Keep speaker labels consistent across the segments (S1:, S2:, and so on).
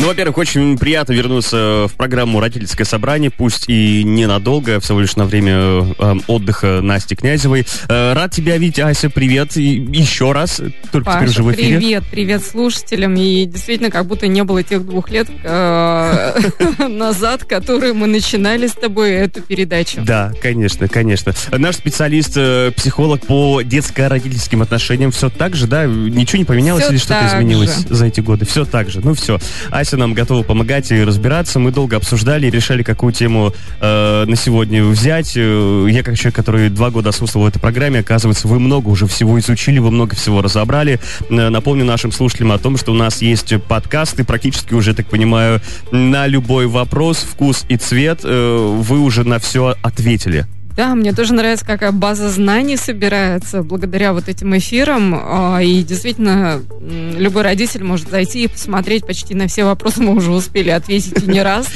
S1: Ну, во-первых, очень приятно вернуться в программу «Родительское собрание», пусть и ненадолго, всего лишь на время э, отдыха Насти Князевой. Э, рад тебя видеть, Ася, привет. И еще раз, только
S2: Паша,
S1: теперь уже в эфире.
S2: привет, привет слушателям. И действительно, как будто не было тех двух лет э, назад, которые мы начинали с тобой эту передачу.
S1: Да, конечно, конечно. Наш специалист, э, психолог по детско-родительским отношениям, все так же, да? Ничего не поменялось или что-то изменилось за эти годы? Все так же. Ну все. Ася нам готова помогать и разбираться. Мы долго обсуждали и решали, какую тему э, на сегодня взять. Э, Я как человек, который два года отсутствовал в этой программе, оказывается, вы много уже всего изучили, вы много всего разобрали. Э, Напомню нашим слушателям о том, что у нас есть подкасты, практически уже, так понимаю, на любой вопрос, вкус и цвет. э, Вы уже на все ответили.
S2: Да, мне тоже нравится, какая база знаний собирается благодаря вот этим эфирам. А, И действительно, любой родитель может зайти и посмотреть почти на все вопросы. Мы уже успели ответить и не раз.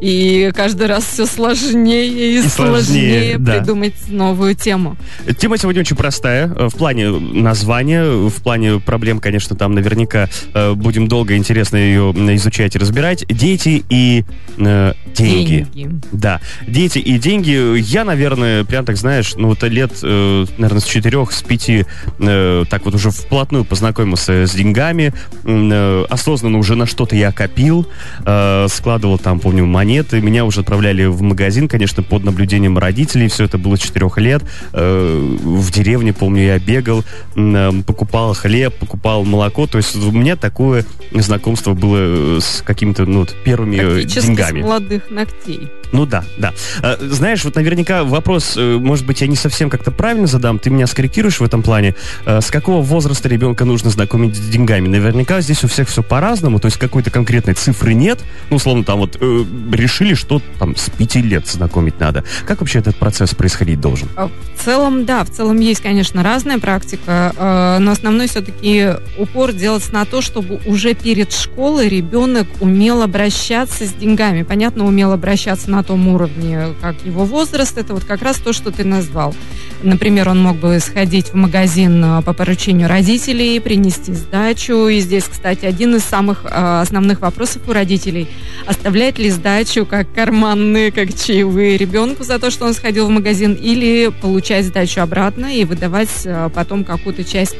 S2: И каждый раз все сложнее и,
S1: И сложнее,
S2: сложнее
S1: да.
S2: придумать новую тему.
S1: Тема сегодня очень простая. э, В плане названия, в плане проблем, конечно, там наверняка э, будем долго и интересно ее изучать и разбирать. Дети и э, деньги.
S2: Деньги.
S1: Да, дети и деньги. Я, наверное, прям так знаешь, ну вот лет, э, наверное, с четырех, с пяти, э, так вот уже вплотную познакомился с деньгами. Э, осознанно уже на что-то я копил, э, складывал там, помню, монеты. Меня уже отправляли в магазин, конечно, под наблюдением родителей. Все это было четырех лет. Э, в деревне, помню, я бегал, э, покупал хлеб, покупал молоко. То есть у меня такое знакомство было э, с какими-то, ну, вот, первыми э,
S2: Практически
S1: деньгами.
S2: с молодых ногтей.
S1: Ну да, да. А, знаешь, вот наверняка вопрос, э, может быть, я не совсем как-то правильно задам, ты меня скорректируешь в этом плане. А, с какого возраста ребенка нужно знакомить с деньгами? Наверняка здесь у всех все по-разному, то есть какой-то конкретной цифры нет. Ну, условно, там вот э, решили, что там с пяти лет знакомить надо. Как вообще этот процесс происходить должен?
S2: В целом, да, в целом есть, конечно, разная практика, э, но основной все-таки упор делается на то, чтобы уже перед школой ребенок умел обращаться с деньгами. Понятно, умел обращаться на том уровне, как его возраст, это вот как раз то, что ты назвал. Например, он мог бы сходить в магазин э, по поручению родителей, принести сдачу. И здесь, кстати, один из самых э, основных вопросов у родителей. Оставляет ли сдачу как карманные, как чаевые ребенку за то, что он сходил в магазин, или получать сдачу обратно и выдавать э, потом какую-то часть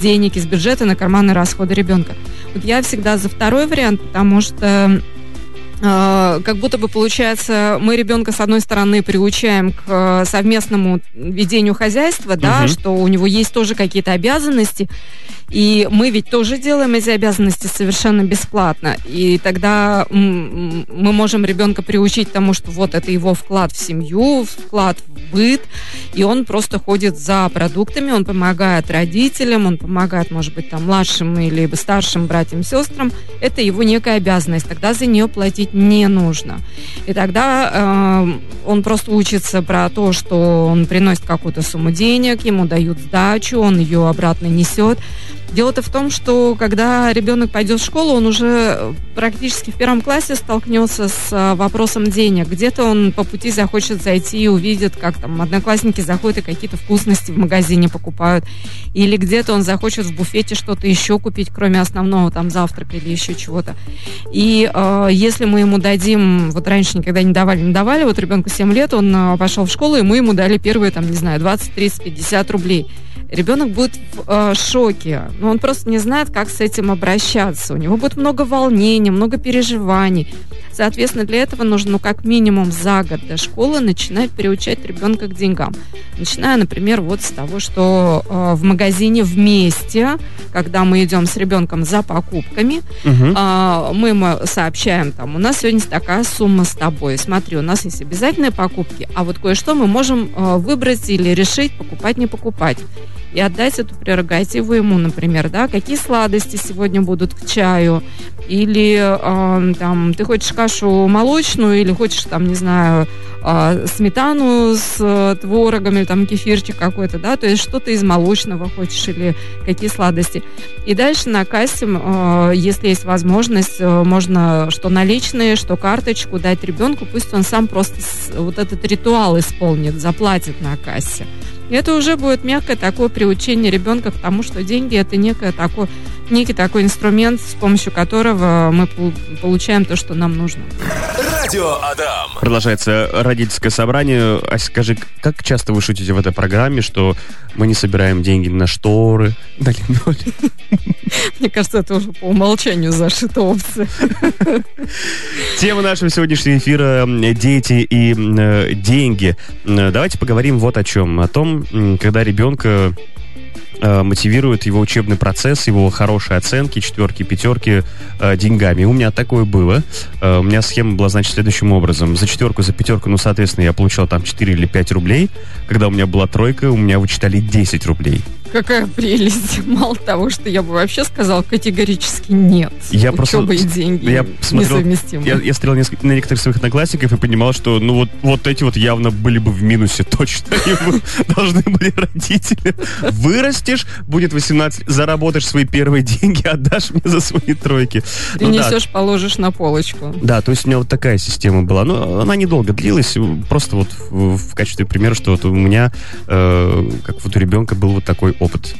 S2: денег из бюджета на карманные расходы ребенка. Вот я всегда за второй вариант, потому что как будто бы получается, мы ребенка с одной стороны приучаем к э, совместному ведению хозяйства, да,
S1: Мгм.
S2: что у него есть тоже какие-то обязанности, и мы ведь тоже делаем эти обязанности совершенно бесплатно. И тогда мы можем ребенка приучить тому, что вот это его вклад в семью, вклад в быт, и он просто ходит за продуктами, он помогает родителям, он помогает, может быть, там младшим или старшим братьям, сестрам. Это его некая обязанность. Тогда за нее платить не нужно. И тогда э, он просто учится про то, что он приносит какую-то сумму денег, ему дают сдачу, он ее обратно несет. Дело-то в том, что когда ребенок пойдет в школу, он уже практически в первом классе столкнется с а, вопросом денег. Где-то он по пути захочет зайти и увидит, как там одноклассники заходят и какие-то вкусности в магазине покупают. Или где-то он захочет в буфете что-то еще купить, кроме основного там завтрака или еще чего-то. И э, если мы ему дадим, вот раньше никогда не давали, не давали, вот ребенку 7 лет, он э, пошел в школу, и мы ему дали первые, там, не знаю, 20, 30, 50 рублей. Ребенок будет в э, шоке, но он просто не знает, как с этим обращаться. У него будет много волнений, много переживаний. Соответственно, для этого нужно, ну, как минимум за год до школы начинать приучать ребенка к деньгам. Начиная, например, вот с того, что э, в магазине вместе, когда мы идем с ребенком за покупками,
S1: Мгм.
S2: а, мы ему сообщаем, там, у нас сегодня такая сумма с тобой, смотри, у нас есть обязательные покупки, а вот кое-что мы можем э, выбрать или решить, покупать, не покупать. И отдать эту прерогативу ему, например, да, какие сладости сегодня будут к чаю, или э, там, ты хочешь кашу молочную, или хочешь, там, не знаю, э, сметану с э, творогом, или там кефирчик какой-то, да, то есть что-то из молочного хочешь, или какие сладости. И дальше на кассе, э, если есть возможность, э, можно что наличные, что карточку дать ребенку, пусть он сам просто с- вот этот ритуал исполнит, заплатит на кассе. И это уже будет мягкое такое приучение ребенка к тому, что деньги это некое такое, некий такой инструмент, с помощью которого мы получаем то, что нам нужно.
S3: Радио Адам.
S1: Продолжается родительское собрание. А скажи, как часто вы шутите в этой программе, что мы не собираем деньги на шторы, на линолеум?
S2: Мне кажется, это уже по умолчанию зашита опция.
S1: Тема нашего сегодняшнего эфира – дети и э, деньги. Давайте поговорим вот о чем. О том, когда ребенка э, мотивирует его учебный процесс, его хорошие оценки, четверки, пятерки э, деньгами. У меня такое было. Э, у меня схема была, значит, следующим образом. За четверку, за пятерку, ну, соответственно, я получал там 4 или 5 рублей. Когда у меня была тройка, у меня вычитали 10 рублей.
S2: Какая прелесть. Мало того, что я бы вообще сказал категорически нет.
S1: Я просто...
S2: и деньги
S1: я смотрел. Я, я смотрел несколько, на некоторых своих одноклассников и понимал, что ну вот, вот эти вот явно были бы в минусе точно. Ему должны были родители. Вырастешь, будет 18, заработаешь свои первые деньги, отдашь мне за свои тройки.
S2: Ты ну, несешь, да. положишь на полочку.
S1: Да, то есть у меня вот такая система была. Но она недолго длилась. Просто вот в, в качестве примера, что вот у меня, э, как вот у ребенка был вот такой
S2: opt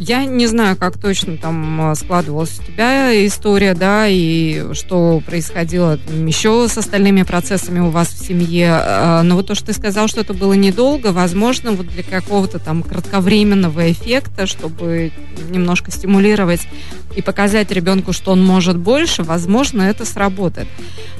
S2: я не знаю, как точно там а, складывалась у тебя история, да, и что происходило еще с остальными процессами у вас в семье. А, но вот то, что ты сказал, что это было недолго, возможно, вот для какого-то там кратковременного эффекта, чтобы немножко стимулировать и показать ребенку, что он может больше, возможно, это сработает.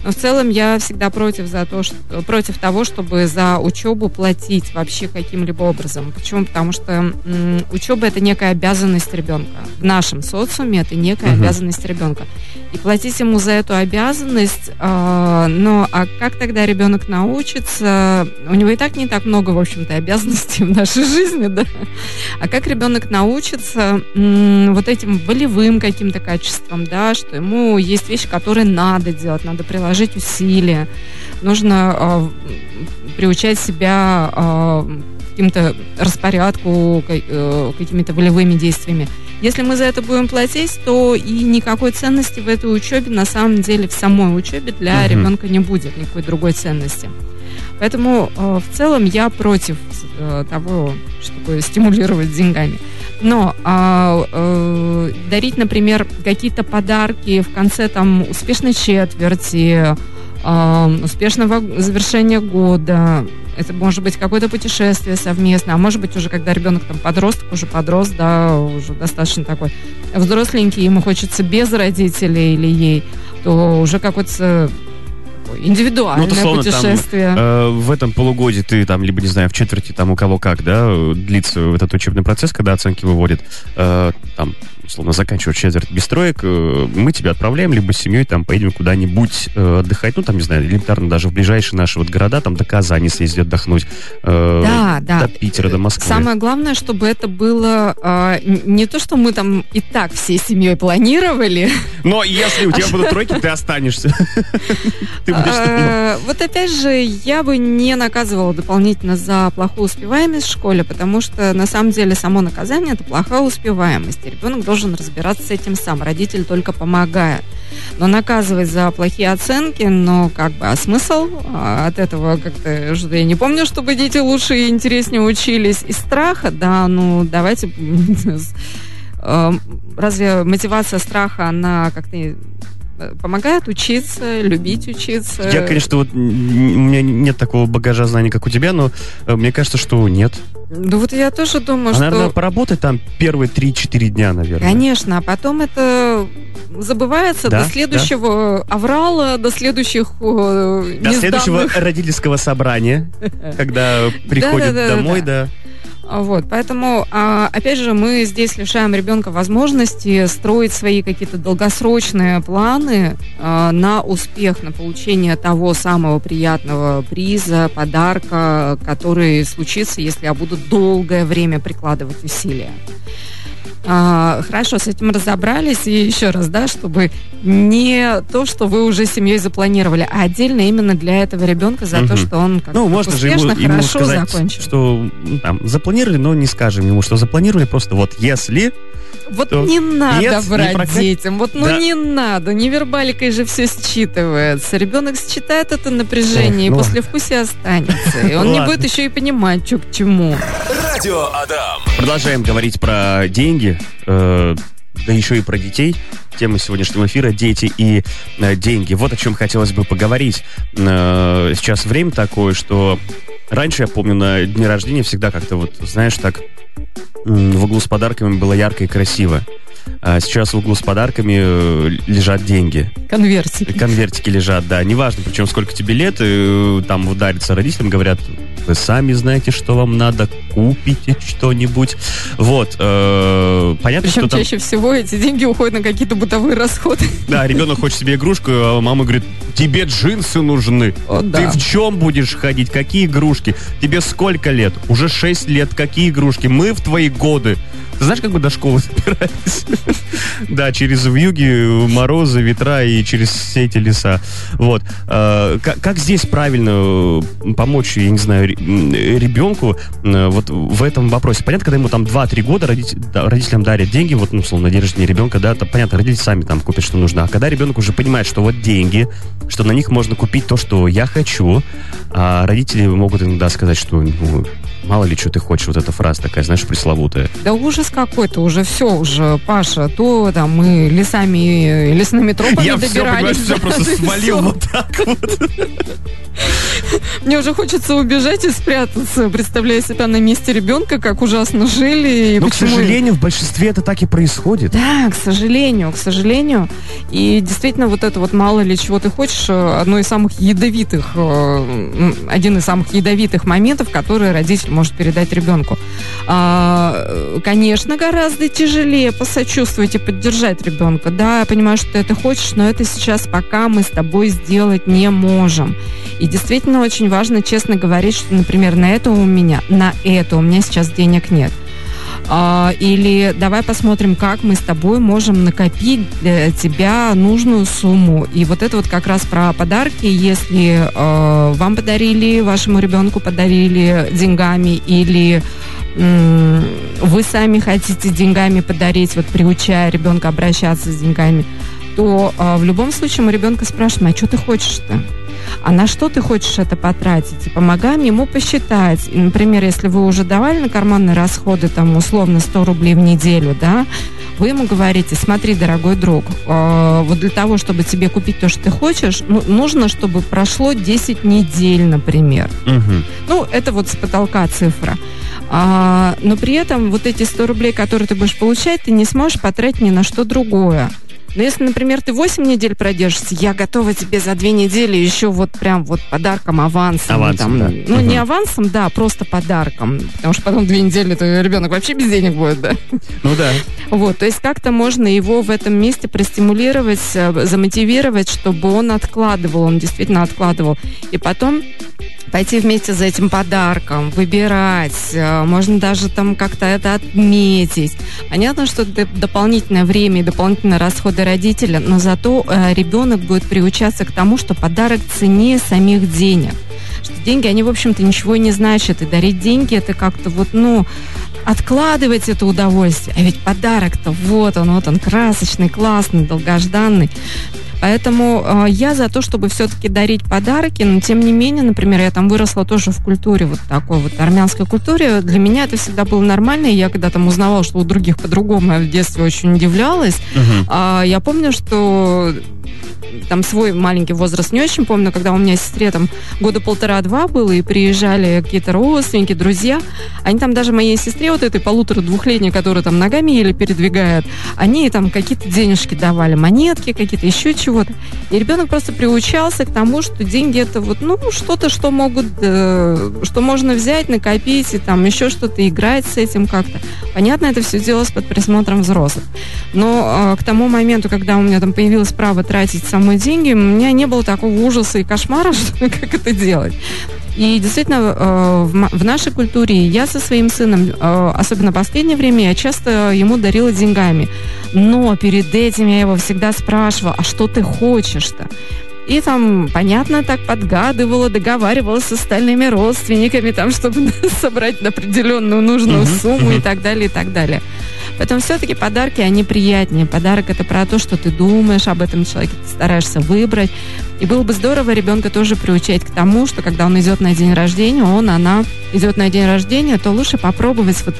S2: Но в целом я всегда против, за то, что, против того, чтобы за учебу платить вообще каким-либо образом. Почему? Потому что м, учеба это некая обязанность ребенка. В нашем социуме это некая угу. обязанность ребенка. И платить ему за эту обязанность, э, но а как тогда ребенок научится? У него и так не так много, в общем-то, обязанностей в нашей жизни, да? А как ребенок научится м, вот этим волевым каким-то качеством, да, что ему есть вещи, которые надо делать, надо приложить усилия, нужно э, приучать себя э, каким-то распорядку, э, какими-то волевыми действиями. Если мы за это будем платить, то и никакой ценности в этой учебе, на самом деле, в самой учебе для uh-huh. ребенка не будет никакой другой ценности. Поэтому э, в целом я против э, того, чтобы стимулировать деньгами. Но э, э, дарить, например, какие-то подарки в конце там успешной четверти, э, успешного завершения года, это может быть какое-то путешествие совместное, а может быть уже когда ребенок там подросток, уже подрос, да, уже достаточно такой взросленький, ему хочется без родителей или ей, то уже какой-то индивидуальное ну, условно, путешествие.
S1: Там, э, в этом полугодии ты там, либо, не знаю, в четверти там у кого как, да, длится этот учебный процесс, когда оценки выводят, э, там, условно, заканчивать четверть без троек, э, мы тебя отправляем, либо с семьей там поедем куда-нибудь э, отдыхать, ну, там, не знаю, элементарно даже в ближайшие наши вот города, там, до Казани съездить отдохнуть,
S2: э, да, да.
S1: до Питера, до Москвы.
S2: Самое главное, чтобы это было э, не то, что мы там и так всей семьей планировали.
S1: Но если у тебя будут тройки, ты останешься.
S2: Вот опять же, я бы не наказывала дополнительно за плохую успеваемость в школе, потому что на самом деле само наказание это плохая успеваемость. ребенок должен должен разбираться с этим сам. Родитель только помогает. Но наказывать за плохие оценки, ну, как бы, а смысл а от этого как-то, я не помню, чтобы дети лучше и интереснее учились. Из страха, да, ну, давайте... Э, разве мотивация страха, она как-то помогает учиться, любить учиться.
S1: Я, конечно, вот у меня нет такого багажа знаний, как у тебя, но э, мне кажется, что нет.
S2: Ну вот я тоже думаю, а,
S1: что... Наверное, поработать там первые 3-4 дня, наверное.
S2: Конечно, а потом это забывается да, до следующего да. аврала, до следующих
S1: До следующего родительского собрания, когда приходят домой, да.
S2: Вот, поэтому, а, опять же, мы здесь лишаем ребенка возможности строить свои какие-то долгосрочные планы а, на успех, на получение того самого приятного приза, подарка, который случится, если я буду долгое время прикладывать усилия. А, хорошо, с этим разобрались. И еще раз, да, чтобы не то, что вы уже семьей запланировали, а отдельно именно для этого ребенка за
S1: Мгм.
S2: то, что он как
S1: Ну, можно же
S2: успешно,
S1: ему, ему
S2: хорошо
S1: сказать,
S2: закончил.
S1: что ну, там, запланировали, но не скажем ему, что запланировали, просто вот если...
S2: Вот
S1: то
S2: не надо
S1: нет, не
S2: врать
S1: прокат-
S2: детям. Вот ну
S1: Да.
S2: не надо. Невербаликой же все считывается. Ребенок считает это напряжение
S1: Эх,
S2: и
S1: ну
S2: после вкуса останется. И он не будет еще и понимать, что к чему.
S3: Радио Адам.
S1: Продолжаем говорить про деньги, э, да еще и про детей. Тема сегодняшнего эфира «Дети и э, деньги». Вот о чем хотелось бы поговорить. Э, сейчас время такое, что раньше, я помню, на дне рождения всегда как-то вот, знаешь, так в углу с подарками было ярко и красиво. А сейчас в углу с подарками э, лежат деньги.
S2: Конвертики.
S1: Конвертики лежат, да. Неважно, причем сколько тебе лет, э, там ударится родителям, говорят, вы сами знаете, что вам надо, купите что-нибудь. Вот. э, понятно,
S2: Причем
S1: что там...
S2: чаще всего эти деньги уходят на какие-то бытовые расходы.
S1: Да, ребенок хочет себе игрушку, а мама говорит, тебе джинсы нужны.
S2: О,
S1: Ты
S2: да.
S1: в чем будешь ходить? Какие игрушки? Тебе сколько лет? Уже 6 лет. Какие игрушки? Мы в твои годы. Знаешь, как мы до школы добирались? Да, через вьюги, морозы, ветра и через все эти леса. Вот. Э, Как здесь правильно помочь, я не знаю, ребенку э, вот в этом вопросе? Понятно, когда ему там 2-3 года родитель- родителям дарят деньги, вот, ну, условно, на день рождения ребенка, да, то понятно, родители сами там купят, что нужно. А когда ребенок уже понимает, что вот деньги, что на них можно купить то, что я хочу, а родители могут иногда сказать, что ну, мало ли, что ты хочешь, вот эта фраза такая, знаешь, пресловутая.
S2: Да ужас какой-то, уже все уже, Паша, то там мы лесами, лесными тропами
S1: я все,
S2: добирались.
S1: понимаешь, все
S2: да,
S1: просто
S2: да, и
S1: свалил вот так вот.
S2: Мне уже хочется убежать и спрятаться, представляя себя на месте ребенка, как ужасно жили. И
S1: Но, к сожалению, в большинстве это так и происходит.
S2: Да, к сожалению, к сожалению. И действительно, вот это вот мало ли чего ты хочешь, одно из самых ядовитых, э, один из самых ядовитых моментов, которые родитель может передать ребенку. А, Конечно, гораздо тяжелее посочувствовать и поддержать ребенка. Да, я понимаю, что ты это хочешь, но это сейчас пока мы с тобой сделать не можем. И действительно очень важно честно говорить, что, например, на это у меня, на это у меня сейчас денег нет. А, или давай посмотрим, как мы с тобой можем накопить для тебя нужную сумму. И вот это вот как раз про подарки. Если э, вам подарили, вашему ребенку подарили деньгами, или м, вы сами хотите деньгами подарить, вот приучая ребенка обращаться с деньгами, то э, в любом случае мы ребенка спрашиваем, а что ты хочешь-то? А на что ты хочешь это потратить? И помогаем ему посчитать. И, например, если вы уже давали на карманные расходы, там, условно, 100 рублей в неделю, да, вы ему говорите, смотри, дорогой друг, э, вот для того, чтобы тебе купить то, что ты хочешь, ну, нужно, чтобы прошло 10 недель, например.
S1: Мгм.
S2: Ну, это вот с потолка цифра. А, но при этом вот эти 100 рублей, которые ты будешь получать, ты не сможешь потратить ни на что другое. Но если, например, ты 8 недель продержишься, я готова тебе за 2 недели еще вот прям вот подарком, авансом.
S1: Авансом,
S2: там,
S1: да.
S2: Ну,
S1: Мгм.
S2: не авансом, да, просто подарком. Потому что потом 2 недели то ребенок вообще без денег будет, да.
S1: Ну да.
S2: Вот, то есть как-то можно его в этом месте простимулировать, э, замотивировать, чтобы он откладывал, он действительно откладывал. И потом пойти вместе за этим подарком, выбирать, э, можно даже там как-то это отметить. Понятно, что это дополнительное время и дополнительные расходы родителя, но зато э, ребенок будет приучаться к тому, что подарок ценнее самих денег. Что деньги, они, в общем-то, ничего не значат. И дарить деньги, это как-то вот, ну, откладывать это удовольствие. А ведь подарок-то вот он, вот он, красочный, классный, долгожданный. Поэтому э, я за то, чтобы все-таки дарить подарки, но тем не менее, например, я там выросла тоже в культуре, вот такой вот армянской культуре. Для меня это всегда было нормально, и я когда там узнавала, что у других по-другому, я в детстве очень удивлялась.
S1: Мгм.
S2: А, я помню, что там свой маленький возраст не очень помню, когда у меня сестре там года полтора-два было, и приезжали какие-то родственники, друзья, они там даже моей сестре, вот этой полутора-двухлетней, которая там ногами еле передвигает, они там какие-то денежки давали, монетки какие-то, еще чего-то. И ребенок просто приучался к тому, что деньги это вот, ну, что-то, что могут, э, что можно взять, накопить, и там еще что-то, играть с этим как-то. Понятно, это все делалось под присмотром взрослых. Но э, к тому моменту, когда у меня там появилось право тратить самые деньги, у меня не было такого ужаса и кошмара, что как это делать. И действительно, э, в, нашей культуре я со своим сыном, э, особенно в последнее время, я часто ему дарила деньгами. Но перед этим я его всегда спрашивала, а что ты хочешь-то? И там, понятно, так подгадывала, договаривалась с остальными родственниками, там, чтобы собрать определенную нужную сумму и так далее, и так далее. Поэтому все-таки подарки, они приятнее. Подарок это про то, что ты думаешь об этом человеке, ты стараешься выбрать. И было бы здорово ребенка тоже приучать к тому, что когда он идет на день рождения, он, она идет на день рождения, то лучше попробовать вот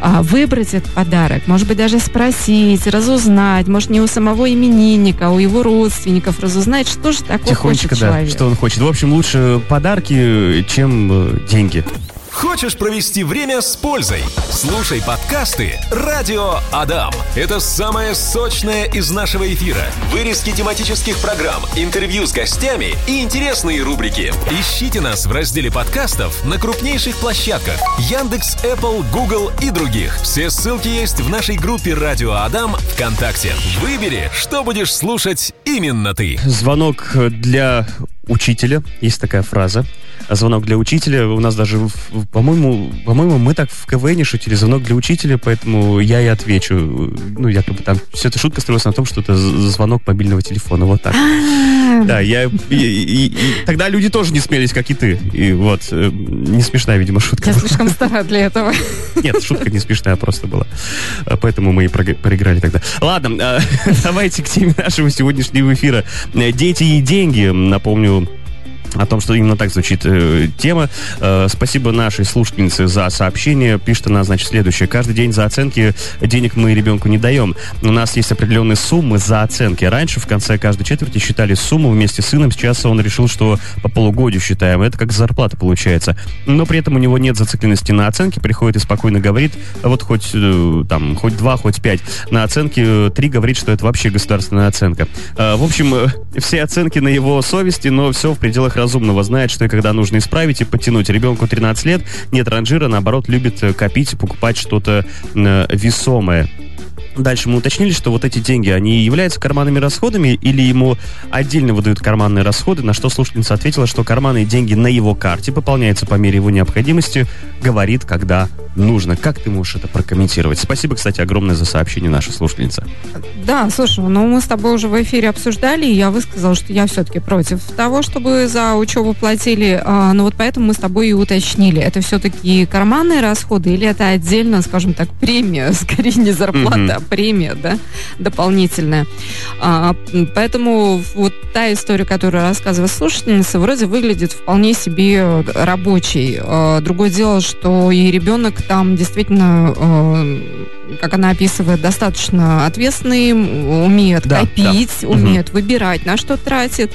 S2: а, выбрать этот подарок. Может быть, даже спросить, разузнать. Может, не у самого именинника, а у его родственников разузнать, что же такое
S1: Тихонечко,
S2: хочет
S1: да,
S2: человек.
S1: что он хочет. В общем, лучше подарки, чем э, деньги.
S3: Хочешь провести время с пользой? Слушай подкасты «Радио Адам». Это самое сочное из нашего эфира. Вырезки тематических программ, интервью с гостями и интересные рубрики. Ищите нас в разделе подкастов на крупнейших площадках Яндекс, Apple, Google и других. Все ссылки есть в нашей группе «Радио Адам» ВКонтакте. Выбери, что будешь слушать именно ты.
S1: Звонок для учителя. Есть такая фраза. Звонок для учителя. У нас даже, по-моему, по-моему, мы так в КВН шутили. Звонок для учителя, поэтому я и отвечу. Ну, якобы там все эта шутка строилась на том, что это звонок мобильного телефона. Вот так.
S2: А,
S1: Да, я... И, и- и тогда люди тоже не смелись, как и ты. И вот, э, не смешная, видимо, шутка.
S2: Я слишком стара для этого.
S1: Нет, шутка не смешная просто была. А, Поэтому мы и проиграли тогда. Ладно, а, давайте к теме нашего сегодняшнего эфира. Э, Дети и деньги. Напомню, о том, что именно так звучит э, тема. Э, спасибо нашей слушательнице за сообщение. Пишет она, значит, следующее. Каждый день за оценки денег мы ребенку не даем. У нас есть определенные суммы за оценки. Раньше в конце каждой четверти считали сумму вместе с сыном. Сейчас он решил, что по полугодию считаем. Это как зарплата получается. Но при этом у него нет зацикленности на оценке. Приходит и спокойно говорит, «А вот хоть э, там, хоть два, хоть пять. На оценке э, три говорит, что это вообще государственная оценка. Э, В общем, э, все оценки на его совести, но все в пределах разумного. Знает, что и когда нужно исправить и подтянуть. Ребенку 13 лет, нет ранжира, наоборот, любит э, копить покупать что-то э, весомое. Дальше мы уточнили, что вот эти деньги, они являются карманными расходами или ему отдельно выдают карманные расходы, на что слушательница ответила, что карманные деньги на его карте пополняются по мере его необходимости, говорит, когда нужно. Как ты можешь это прокомментировать? Спасибо, кстати, огромное за сообщение наша слушательница.
S2: Да, слушай, ну мы с тобой уже в эфире обсуждали, и я высказала, что я все-таки против того, чтобы за учебу платили. А, ну вот поэтому мы с тобой и уточнили. Это все-таки карманные расходы или это отдельно, скажем так, премия, скорее не зарплата,
S1: Мгм.
S2: А премия, да, дополнительная. А, поэтому вот та история, которую рассказывает слушательница, вроде выглядит вполне себе рабочей. А, другое дело, что и ребенок там действительно, э, как она описывает, достаточно ответственный, умеет
S1: Да,
S2: копить,
S1: да.
S2: умеет выбирать, на что тратит,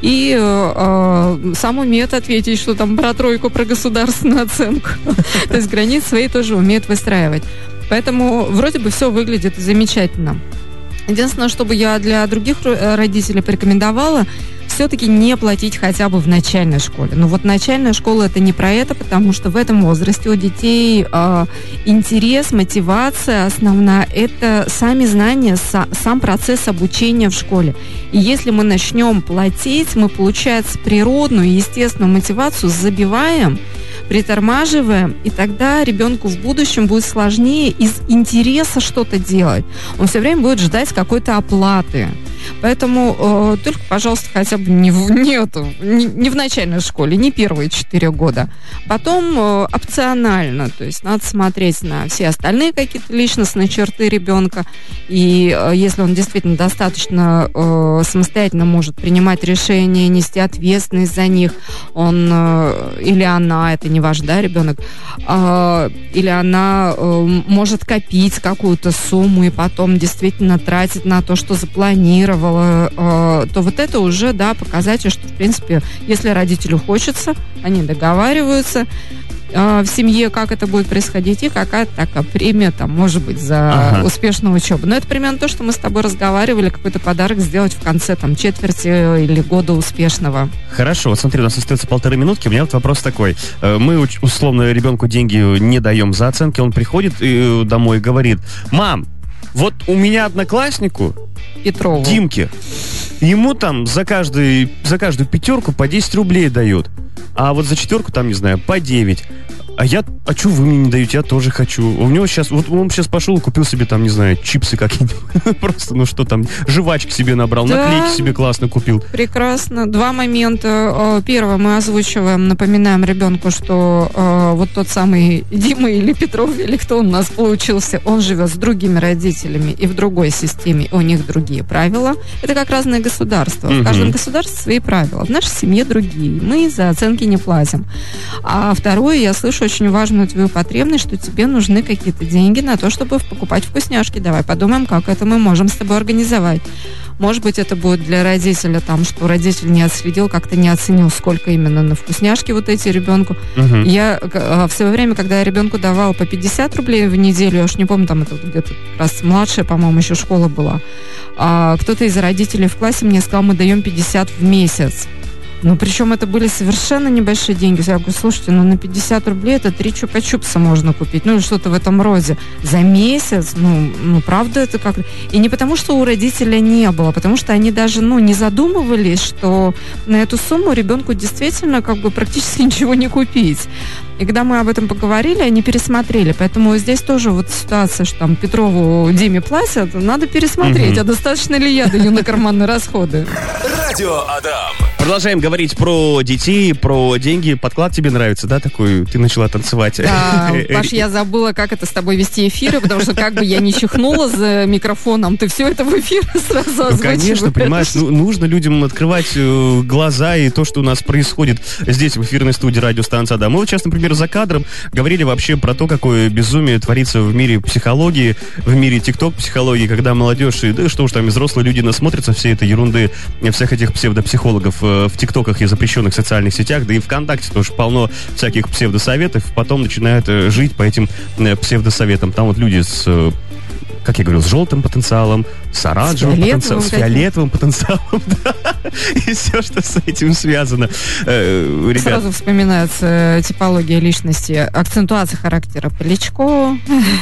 S2: и э, э, сам умеет ответить, что там про тройку, про государственную оценку. То есть границы свои тоже умеет выстраивать. Поэтому вроде бы все выглядит замечательно. Единственное, что бы я для других э, родителей порекомендовала, все-таки не платить хотя бы в начальной школе. Но вот начальная школа это не про это, потому что в этом возрасте у детей э, интерес, мотивация основная это сами знания, са- сам процесс обучения в школе. И если мы начнем платить, мы, получается, природную, естественную мотивацию забиваем, притормаживаем, и тогда ребенку в будущем будет сложнее из интереса что-то делать. Он все время будет ждать какой-то оплаты. Поэтому э, только, пожалуйста, хотя бы не в, не, не, не в начальной школе, не первые четыре года. Потом э, опционально, то есть надо смотреть на все остальные какие-то личностные черты ребенка. И э, если он действительно достаточно э, самостоятельно может принимать решения, нести ответственность за них, он э, или она, это не важно, да, ребенок, э, или она э, может копить какую-то сумму и потом действительно тратить на то, что запланировала, э, то вот это уже, да, показатель, что, в принципе, если родителю хочется, они договариваются, э, в семье, как это будет происходить, и какая-то такая премия там может быть за
S1: Ага.
S2: успешную учебу. Но это примерно то, что мы с тобой разговаривали, какой-то подарок сделать в конце там четверти или года успешного.
S1: Хорошо, вот смотри, у нас остается полторы минутки. У меня вот вопрос такой. Э, Мы условно ребенку деньги не даем за оценки. Он приходит э, домой и говорит, мам, вот у меня однокласснику,
S2: Петрову.
S1: Димке, ему там за, каждый, за каждую пятерку по 10 рублей дают. а вот за четверку там, не знаю, по 9. А я, а что вы мне не даете? Я тоже хочу. У него сейчас, вот он сейчас пошел и купил себе там, не знаю, чипсы какие-нибудь. Просто, ну что там, жвачки себе набрал,
S2: Да.
S1: наклейки себе классно купил.
S2: Прекрасно. Два момента. Э, Первое, мы озвучиваем, напоминаем ребенку, что э, вот тот самый Дима или Петров, или кто у нас получился, он живет с другими родителями и в другой системе, у них другие правила. Это как разные государства.
S1: Мгм.
S2: В каждом государстве свои правила. В нашей семье другие. Мы за оценки не платим. А второе, я слышу очень важную твою потребность, что тебе нужны какие-то деньги на то, чтобы покупать вкусняшки. Давай подумаем, как это мы можем с тобой организовать. Может быть, это будет для родителя там, что родитель не отследил, как-то не оценил, сколько именно на вкусняшки вот эти ребенку.
S1: Мгм.
S2: Я э, в свое время, когда я ребенку давала по 50 рублей в неделю, я уж не помню, там это где-то раз младшая, по-моему, еще школа была, а кто-то из родителей в классе мне сказал, мы даем 50 в месяц. Ну, причем это были совершенно небольшие деньги. Я говорю, слушайте, ну на 50 рублей это три чупа-чупса можно купить. Ну, или что-то в этом роде. За месяц, ну, ну, правда это как... И не потому, что у родителя не было, а потому что они даже, ну, не задумывались, что на эту сумму ребенку действительно как бы практически ничего не купить. И когда мы об этом поговорили, они пересмотрели. Поэтому здесь тоже вот ситуация, что там Петрову Диме платят, надо пересмотреть,
S1: Мгм.
S2: а достаточно ли я даю на карманные расходы.
S3: Радио Адам.
S1: Продолжаем говорить про детей, про деньги. Подклад тебе нравится, да, такой? Ты начала танцевать.
S2: Да, Паш, я забыла, как это с тобой вести эфиры, потому что как бы я не чихнула за микрофоном, ты все это в эфир сразу
S1: Ну, конечно, понимаешь, ну, нужно людям открывать э, глаза и то, что у нас происходит здесь, в эфирной студии радиостанции Адам. Мы вот сейчас, например, за кадром говорили вообще про то, какое безумие творится в мире психологии, в мире тикток-психологии, когда молодежь, и да что уж там, и взрослые люди насмотрятся всей этой ерунды, всех этих псевдопсихологов э, в тиктоках и запрещенных социальных сетях, да и ВКонтакте тоже полно всяких псевдосоветов, потом начинают э, жить по этим э, псевдосоветам. Там вот люди с э, как я говорил, с желтым потенциалом, с оранжевым
S2: фиолетовым
S1: потенциалом, с фиолетовым потенциалом, да, и все, что с этим связано. Э, Ребят,
S2: Сразу вспоминается э, типология личности, акцентуация характера Поличко,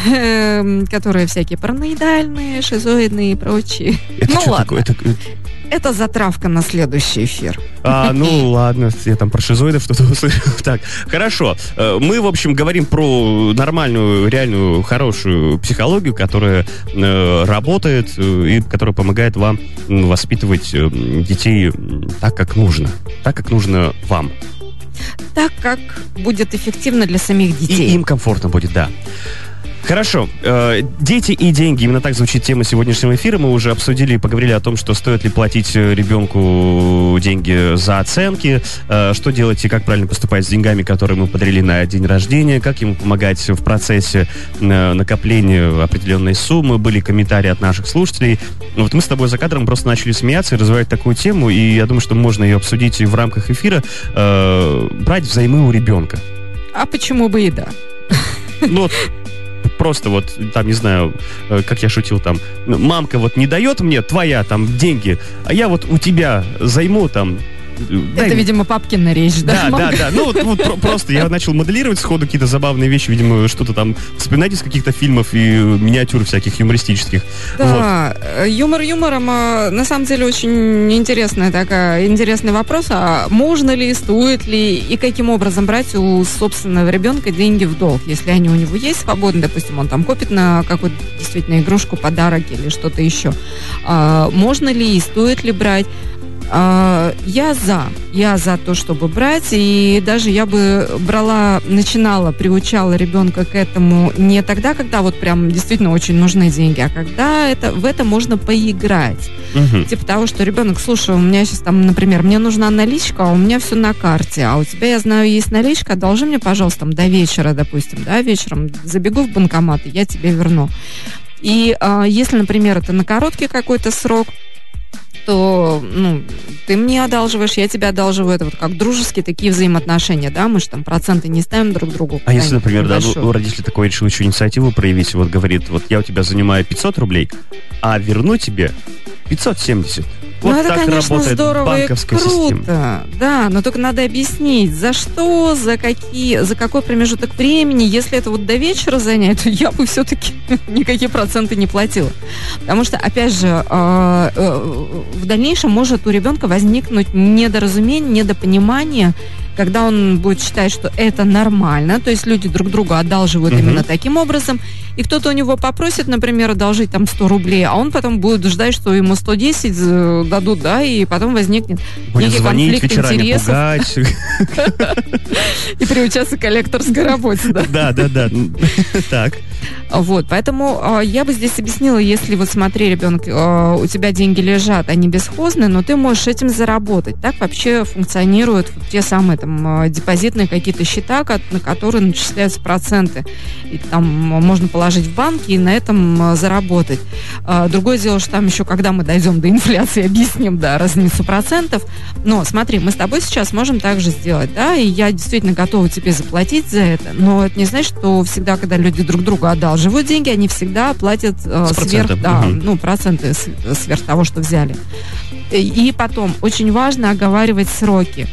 S2: эм, которые всякие параноидальные, шизоидные и прочие.
S1: это
S2: ну ладно.
S1: такое? Это, э,
S2: Это затравка на следующий эфир.
S1: А, ну ладно, я там про шизоидов что-то услышал. Так, хорошо. Э, Мы, в общем, говорим про нормальную, реальную, хорошую психологию, которая работает и которая помогает вам воспитывать э, детей так, как нужно. Так, как нужно вам.
S2: Так как будет эффективно для самих
S1: И
S2: детей.
S1: им комфортно будет, да. Хорошо. Э, дети и деньги. Именно так звучит тема сегодняшнего эфира. Мы уже обсудили и поговорили о том, что стоит ли платить э, ребенку деньги за оценки, э, что делать и как правильно поступать с деньгами, которые мы подарили на день рождения, как ему помогать в процессе накопления определенной суммы. Были комментарии от наших слушателей. Вот мы с тобой за кадром просто начали смеяться и развивать такую тему, и я думаю, что можно ее обсудить и в рамках эфира. Брать взаймы у ребенка.
S2: А почему бы и да?
S1: Ну, просто вот, там, не знаю, э, как я шутил, там, мамка вот не дает мне твоя там деньги, а я вот у тебя займу там... э,
S2: Это,
S1: мне».
S2: видимо, папкина речь, да?
S1: Да, да, да. Ну, вот, вот про- просто я начал моделировать сходу какие-то забавные вещи, видимо, что-то там вспоминать из каких-то фильмов и э, миниатюр всяких юмористических. Вот.
S2: Да, э, юмор юмором, а, на самом деле очень интересная такая, интересный вопрос, а можно ли, стоит ли и каким образом брать у собственного ребенка деньги в долг, если они у него есть свободны, допустим, он там копит на какую-то действительно игрушку, подарок или что-то еще. А, можно ли и стоит ли брать? А, Я за. Я за то, чтобы брать. И даже я бы брала, начинала, приучала ребенка к этому не тогда, когда вот прям действительно очень нужны деньги, а когда это, в это можно поиграть.
S1: Мгм.
S2: Типа того, что ребенок, слушай, у меня сейчас там, например, мне нужна наличка, а у меня все на карте, а у тебя, я знаю, есть наличка, одолжи мне, пожалуйста, там, до вечера, допустим, да, вечером забегу в банкомат, и я тебе верну. И а, если, например, это на короткий какой-то срок, то, ну, ты мне одалживаешь, я тебе одалживаю. Это вот как дружеские такие взаимоотношения, да, мы же там проценты не ставим друг другу.
S1: А если, например, да, ну, родитель такой решил еще инициативу проявить, вот говорит, вот я у тебя занимаю 500 рублей, а верну тебе 570. Вот
S2: ну, это,
S1: так
S2: конечно,
S1: работает
S2: здорово
S1: банковская
S2: и круто.
S1: система.
S2: Да, но только надо объяснить, за что, за какие, за какой промежуток времени. Если это вот до вечера занять, то я бы все-таки никакие проценты не платила. Потому что, опять же, э, э, в дальнейшем может у ребенка возникнуть недоразумение, недопонимание когда он будет считать, что это нормально, то есть люди друг другу одалживают угу. именно таким образом, и кто-то у него попросит, например, одолжить там 100 рублей, а он потом будет ждать, что ему 110 э, дадут, да, и потом возникнет
S1: будет некий звонить, конфликт интересов.
S2: И приучаться к коллекторской работе, да.
S1: Да, да, да. Так.
S2: Вот, поэтому э, я бы здесь объяснила, если вот смотри, ребенок, э, у тебя деньги лежат, они бесхозные, но ты можешь этим заработать. Так вообще функционируют вот те самые там э, депозитные какие-то счета, на которые начисляются проценты. И там можно положить в банки и на этом э, заработать. Э, другое дело, что там еще, когда мы дойдем до инфляции, объясним, да, разницу процентов. Но смотри, мы с тобой сейчас можем также сделать, да, и я действительно готова тебе заплатить за это, но это не значит, что всегда, когда люди друг другу одалживают деньги, они всегда платят э, сверх, да, угу. ну, проценты сверх того, что взяли. И потом, очень важно оговаривать сроки.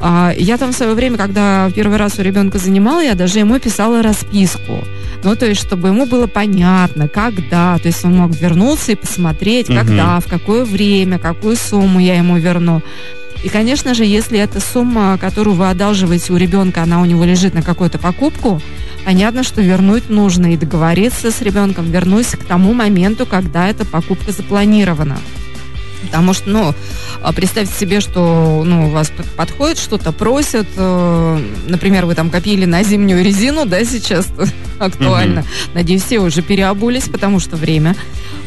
S2: А, я там в свое время, когда первый раз у ребенка занимала, я даже ему писала расписку. Ну, то есть, чтобы ему было понятно, когда. То есть, он мог вернуться и посмотреть, угу. когда, в какое время, какую сумму я ему верну. И, конечно же, если эта сумма, которую вы одалживаете у ребенка, она у него лежит на какую-то покупку, понятно, что вернуть нужно и договориться с ребенком, вернусь к тому моменту, когда эта покупка запланирована. Потому что, ну, а представьте себе, что ну, у вас подходит что-то, просят, э, например, вы там копили на зимнюю резину, да, сейчас актуально. Mm-hmm. Надеюсь, все уже переобулись, потому что время.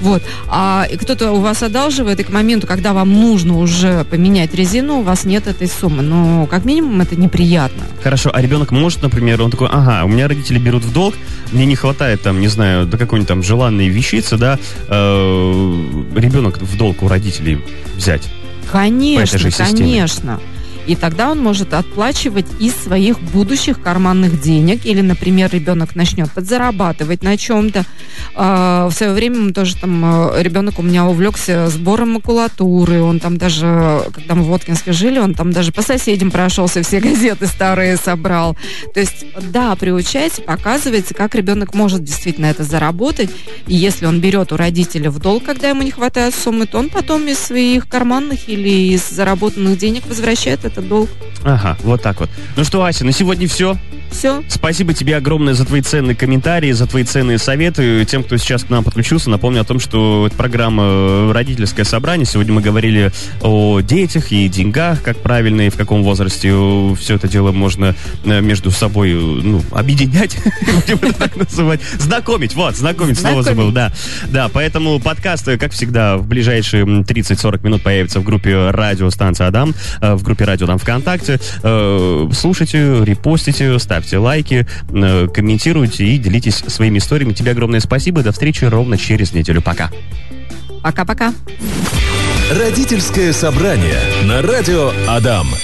S2: Вот. А кто-то у вас одалживает, и к моменту, когда вам нужно уже поменять резину, у вас нет этой суммы. Но, как минимум, это неприятно.
S1: Хорошо, а ребенок может, например, он такой, ага, у меня родители берут в долг, мне не хватает там, не знаю, до какой-нибудь там желанной вещицы, да, э, ребенок в долг у родителей взять.
S2: Конечно, конечно. И тогда он может отплачивать из своих будущих карманных денег. Или, например, ребенок начнет подзарабатывать на чем-то. А, в свое время мы тоже там, а, ребенок у меня увлекся сбором макулатуры. Он там даже, когда мы в Воткинске жили, он там даже по соседям прошелся, все газеты старые собрал. То есть, да, приучайте, показывайте, как ребенок может действительно это заработать. И если он берет у родителя в долг, когда ему не хватает суммы, то он потом из своих карманных или из заработанных денег возвращает это долг.
S1: Ага, вот так вот. Ну что, Ася, на сегодня все.
S2: Все.
S1: Спасибо тебе огромное за твои ценные комментарии, за твои ценные советы. Тем, кто сейчас к нам подключился, напомню о том, что это программа э, «Родительское собрание». Сегодня мы говорили о детях и деньгах, как правильно и в каком возрасте все это дело можно э, между собой ну, объединять, будем так называть. Знакомить, вот, знакомить, слово забыл, да. Да, поэтому подкаст, как всегда, в ближайшие 30-40 минут появится в группе радиостанция Адам, э, в группе радио там ВКонтакте. Слушайте, репостите, ставьте ставьте лайки, э, комментируйте и делитесь своими историями. Тебе огромное спасибо. До встречи ровно через неделю. Пока.
S2: Пока-пока.
S3: Родительское собрание на радио Адам.